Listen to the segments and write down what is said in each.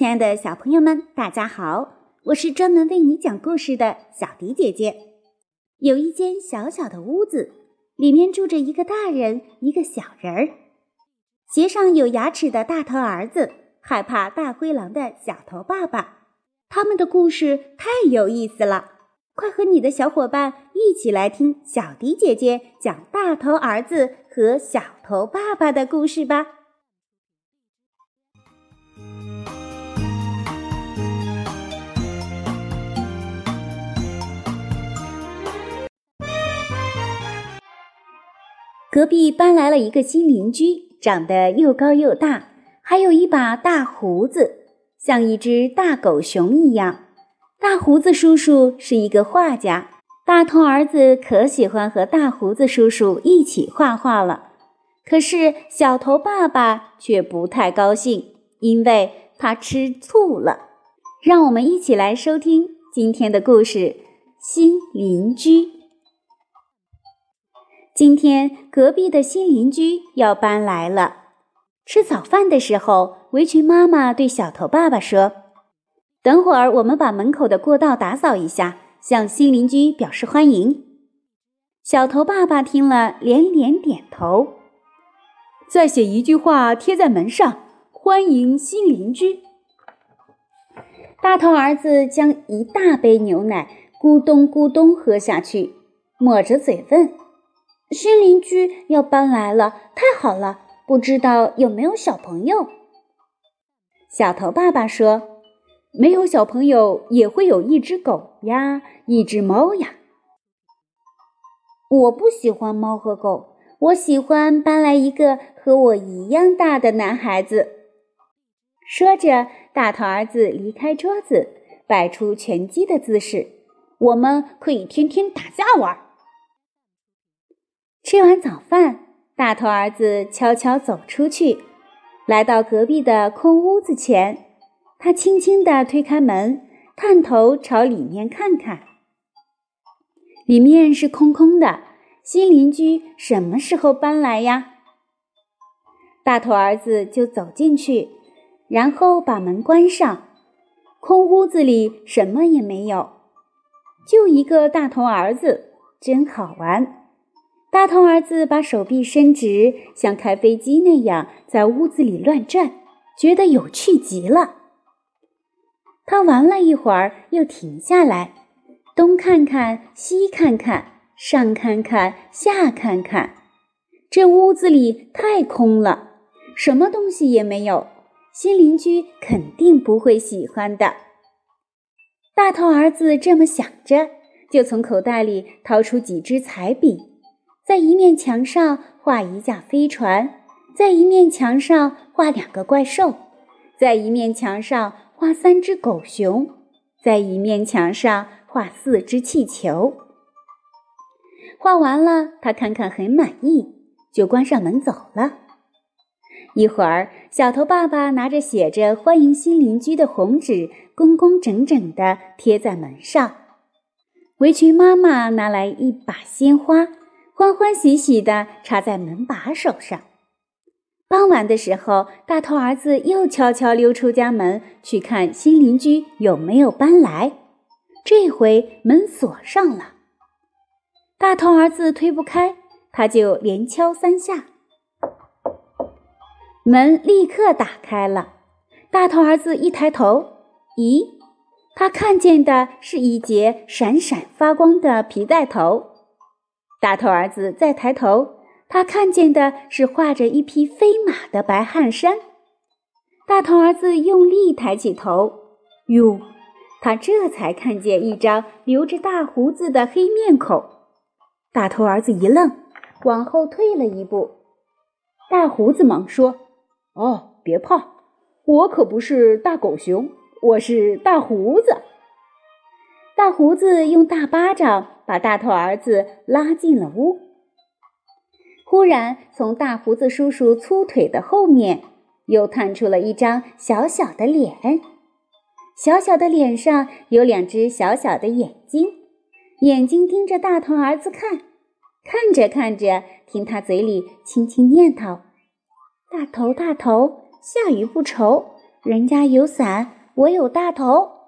亲爱的小朋友们，大家好！我是专门为你讲故事的小迪姐姐。有一间小小的屋子，里面住着一个大人，一个小人儿。鞋上有牙齿的大头儿子，害怕大灰狼的小头爸爸。他们的故事太有意思了，快和你的小伙伴一起来听小迪姐姐讲大头儿子和小头爸爸的故事吧。隔壁搬来了一个新邻居，长得又高又大，还有一把大胡子，像一只大狗熊一样。大胡子叔叔是一个画家，大头儿子可喜欢和大胡子叔叔一起画画了。可是小头爸爸却不太高兴，因为他吃醋了。让我们一起来收听今天的故事《新邻居》。今天隔壁的新邻居要搬来了。吃早饭的时候，围裙妈妈对小头爸爸说：“等会儿我们把门口的过道打扫一下，向新邻居表示欢迎。”小头爸爸听了连连点头。再写一句话贴在门上：“欢迎新邻居。”大头儿子将一大杯牛奶咕咚咕咚喝下去，抹着嘴问。新邻居要搬来了，太好了！不知道有没有小朋友？小头爸爸说：“没有小朋友也会有一只狗呀，一只猫呀。”我不喜欢猫和狗，我喜欢搬来一个和我一样大的男孩子。说着，大头儿子离开桌子，摆出拳击的姿势。我们可以天天打架玩。吃完早饭，大头儿子悄悄走出去，来到隔壁的空屋子前。他轻轻地推开门，探头朝里面看看。里面是空空的。新邻居什么时候搬来呀？大头儿子就走进去，然后把门关上。空屋子里什么也没有，就一个大头儿子，真好玩。大头儿子把手臂伸直，像开飞机那样在屋子里乱转，觉得有趣极了。他玩了一会儿，又停下来，东看看，西看看，上看看，下看看。这屋子里太空了，什么东西也没有。新邻居肯定不会喜欢的。大头儿子这么想着，就从口袋里掏出几支彩笔。在一面墙上画一架飞船，在一面墙上画两个怪兽，在一面墙上画三只狗熊，在一面墙上画四只气球。画完了，他看看很满意，就关上门走了。一会儿，小头爸爸拿着写着“欢迎新邻居”的红纸，工工整整地贴在门上。围裙妈妈拿来一把鲜花。欢欢喜喜地插在门把手上。傍晚的时候，大头儿子又悄悄溜出家门，去看新邻居有没有搬来。这回门锁上了，大头儿子推不开，他就连敲三下，门立刻打开了。大头儿子一抬头，咦，他看见的是一截闪闪发光的皮带头。大头儿子再抬头，他看见的是画着一匹飞马的白汗衫。大头儿子用力抬起头，哟，他这才看见一张留着大胡子的黑面孔。大头儿子一愣，往后退了一步。大胡子忙说：“哦，别怕，我可不是大狗熊，我是大胡子。”大胡子用大巴掌。把大头儿子拉进了屋。忽然，从大胡子叔叔粗腿的后面又探出了一张小小的脸，小小的脸上有两只小小的眼睛，眼睛盯着大头儿子看，看着看着，听他嘴里轻轻念叨：“大头大头，下雨不愁，人家有伞，我有大头。”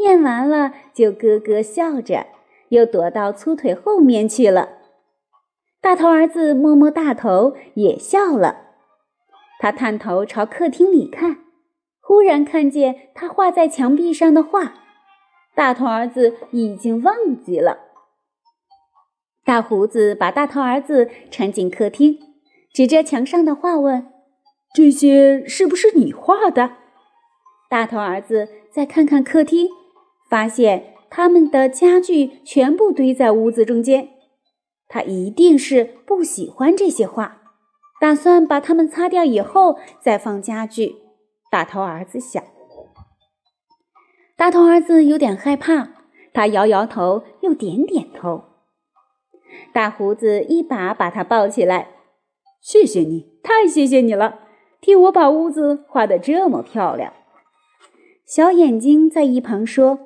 念完了，就咯咯笑着，又躲到粗腿后面去了。大头儿子摸摸大头，也笑了。他探头朝客厅里看，忽然看见他画在墙壁上的画。大头儿子已经忘记了。大胡子把大头儿子搀进客厅，指着墙上的画问：“这些是不是你画的？”大头儿子再看看客厅，发现他们的家具全部堆在屋子中间。他一定是不喜欢这些画，打算把它们擦掉以后再放家具。大头儿子想。大头儿子有点害怕，他摇摇头，又点点头。大胡子一把把他抱起来：“谢谢你，太谢谢你了，替我把屋子画得这么漂亮。”小眼睛在一旁说：“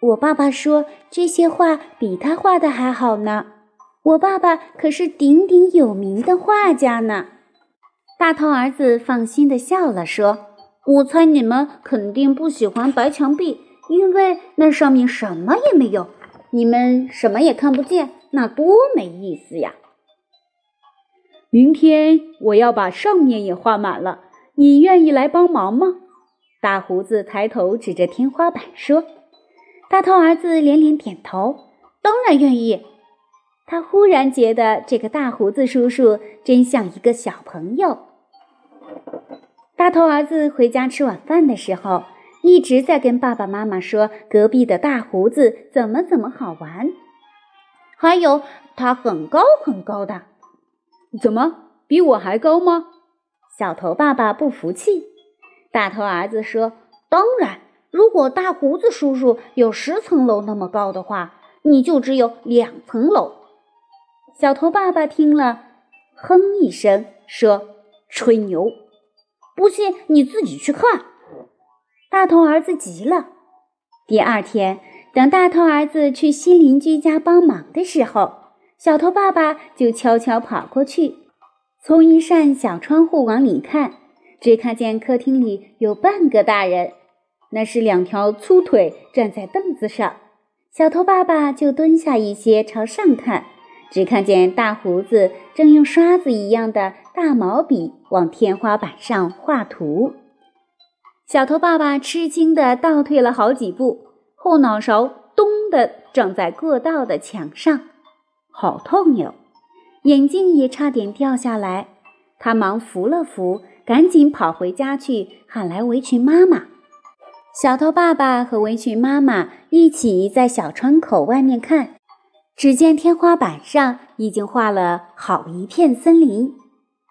我爸爸说这些画比他画的还好呢。”我爸爸可是鼎鼎有名的画家呢。大头儿子放心的笑了，说：“我猜你们肯定不喜欢白墙壁，因为那上面什么也没有，你们什么也看不见，那多没意思呀。”明天我要把上面也画满了，你愿意来帮忙吗？大胡子抬头指着天花板说。大头儿子连连点头：“当然愿意。”他忽然觉得这个大胡子叔叔真像一个小朋友。大头儿子回家吃晚饭的时候，一直在跟爸爸妈妈说隔壁的大胡子怎么怎么好玩，还有他很高很高的。怎么比我还高吗？小头爸爸不服气。大头儿子说：“当然，如果大胡子叔叔有十层楼那么高的话，你就只有两层楼。”小头爸爸听了，哼一声，说：“吹牛！不信你自己去看。”大头儿子急了。第二天，等大头儿子去新邻居家帮忙的时候，小头爸爸就悄悄跑过去，从一扇小窗户往里看，只看见客厅里有半个大人，那是两条粗腿站在凳子上。小头爸爸就蹲下一些，朝上看。只看见大胡子正用刷子一样的大毛笔往天花板上画图，小头爸爸吃惊的倒退了好几步，后脑勺咚的撞在过道的墙上，好痛哟！眼镜也差点掉下来，他忙扶了扶，赶紧跑回家去喊来围裙妈妈。小头爸爸和围裙妈妈一起在小窗口外面看。只见天花板上已经画了好一片森林，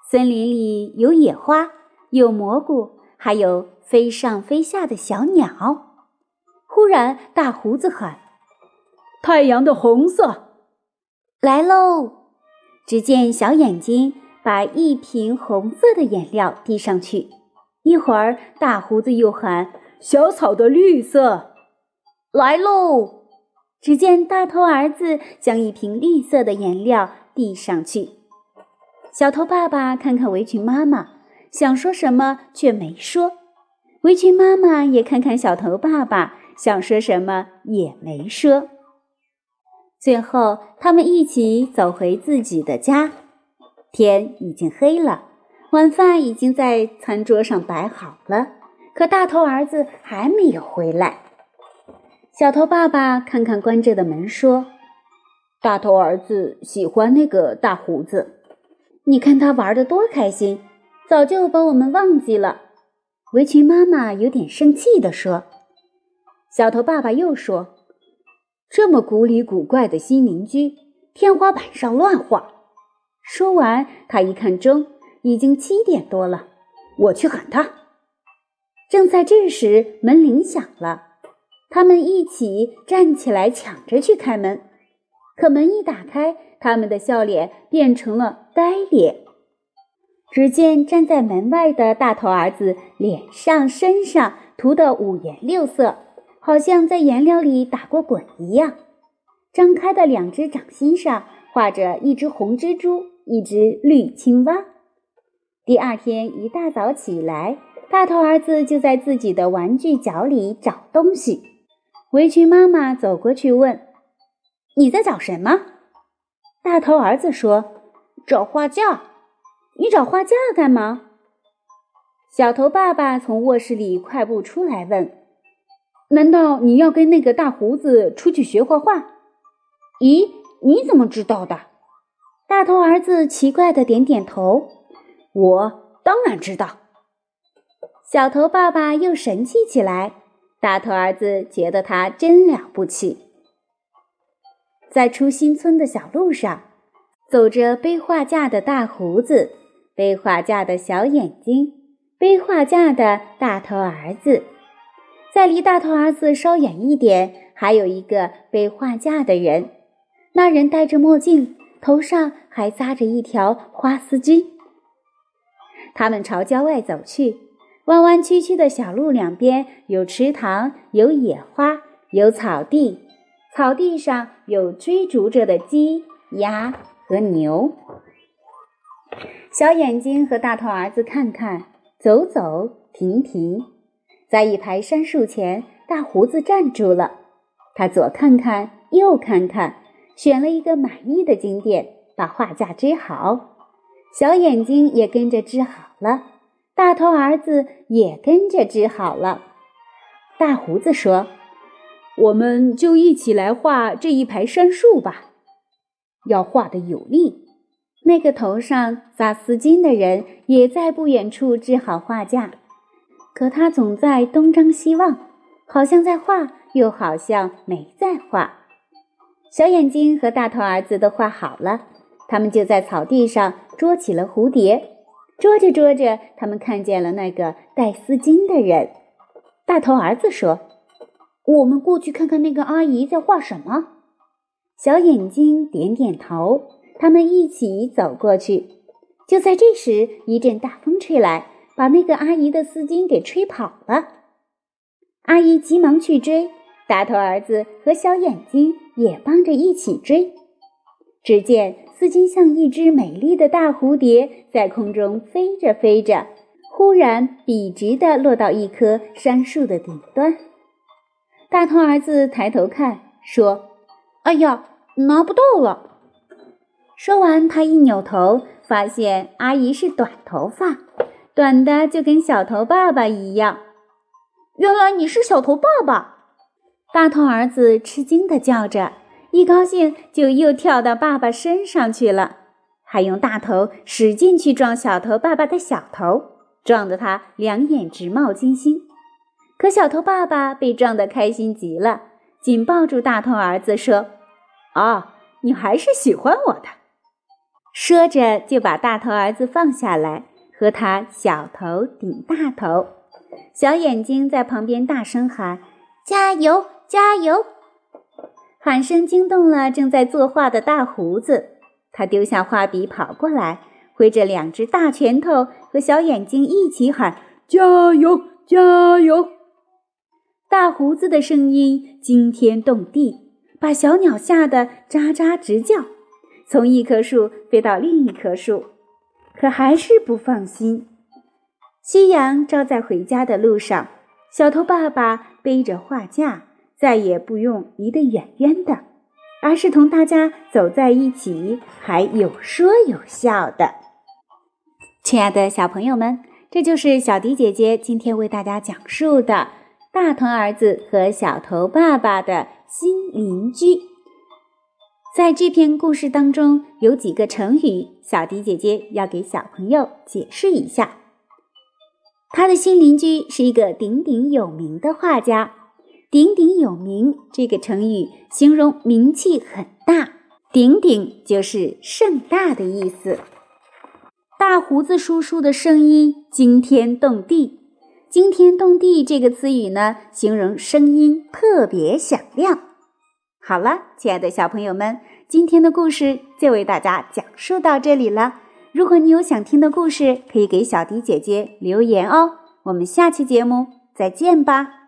森林里有野花，有蘑菇，还有飞上飞下的小鸟。忽然，大胡子喊：“太阳的红色来喽！”只见小眼睛把一瓶红色的颜料递上去。一会儿，大胡子又喊：“小草的绿色来喽！”只见大头儿子将一瓶绿色的颜料递上去，小头爸爸看看围裙妈妈，想说什么却没说；围裙妈妈也看看小头爸爸，想说什么也没说。最后，他们一起走回自己的家。天已经黑了，晚饭已经在餐桌上摆好了，可大头儿子还没有回来。小头爸爸看看关着的门，说：“大头儿子喜欢那个大胡子，你看他玩的多开心，早就把我们忘记了。”围裙妈妈有点生气地说。小头爸爸又说：“这么古里古怪的新邻居，天花板上乱画。”说完，他一看钟，已经七点多了。我去喊他。正在这时，门铃响了。他们一起站起来，抢着去开门。可门一打开，他们的笑脸变成了呆脸。只见站在门外的大头儿子脸上、身上涂得五颜六色，好像在颜料里打过滚一样。张开的两只掌心上画着一只红蜘蛛，一只绿青蛙。第二天一大早起来，大头儿子就在自己的玩具角里找东西。围裙妈妈走过去问：“你在找什么？”大头儿子说：“找画架。”“你找画架干嘛？”小头爸爸从卧室里快步出来问：“难道你要跟那个大胡子出去学画画？”“咦，你怎么知道的？”大头儿子奇怪的点点头。“我当然知道。”小头爸爸又神气起来。大头儿子觉得他真了不起。在出新村的小路上，走着背画架的大胡子，背画架的小眼睛，背画架的大头儿子。在离大头儿子稍远一点，还有一个背画架的人。那人戴着墨镜，头上还扎着一条花丝巾。他们朝郊外走去。弯弯曲曲的小路两边有池塘，有野花，有草地。草地上有追逐着的鸡、鸭和牛。小眼睛和大头儿子看看，走走停停，在一排杉树前，大胡子站住了。他左看看，右看看，选了一个满意的景点，把画架支好。小眼睛也跟着支好了。大头儿子也跟着织好了。大胡子说：“我们就一起来画这一排杉树吧，要画的有力。”那个头上扎丝巾的人也在不远处织好画架，可他总在东张西望，好像在画，又好像没在画。小眼睛和大头儿子都画好了，他们就在草地上捉起了蝴蝶。捉着捉着，他们看见了那个戴丝巾的人。大头儿子说：“我们过去看看那个阿姨在画什么。”小眼睛点点头。他们一起走过去。就在这时，一阵大风吹来，把那个阿姨的丝巾给吹跑了。阿姨急忙去追，大头儿子和小眼睛也帮着一起追。只见。丝巾像一只美丽的大蝴蝶，在空中飞着飞着，忽然笔直地落到一棵杉树的顶端。大头儿子抬头看，说：“哎呀，拿不到了！”说完，他一扭头，发现阿姨是短头发，短的就跟小头爸爸一样。原来你是小头爸爸！大头儿子吃惊地叫着。一高兴就又跳到爸爸身上去了，还用大头使劲去撞小头爸爸的小头，撞得他两眼直冒金星。可小头爸爸被撞得开心极了，紧抱住大头儿子说：“哦，你还是喜欢我的。”说着就把大头儿子放下来，和他小头顶大头。小眼睛在旁边大声喊：“加油，加油！”喊声惊动了正在作画的大胡子，他丢下画笔跑过来，挥着两只大拳头，和小眼睛一起喊：“加油，加油！”大胡子的声音惊天动地，把小鸟吓得喳喳直叫，从一棵树飞到另一棵树，可还是不放心。夕阳照在回家的路上，小头爸爸背着画架。再也不用离得远远的，而是同大家走在一起，还有说有笑的。亲爱的小朋友们，这就是小迪姐姐今天为大家讲述的《大头儿子和小头爸爸的新邻居》。在这篇故事当中，有几个成语，小迪姐姐要给小朋友解释一下。他的新邻居是一个鼎鼎有名的画家。鼎鼎有名这个成语形容名气很大，鼎鼎就是盛大的意思。大胡子叔叔的声音惊天动地，惊天动地这个词语呢，形容声音特别响亮。好了，亲爱的小朋友们，今天的故事就为大家讲述到这里了。如果你有想听的故事，可以给小迪姐姐留言哦。我们下期节目再见吧。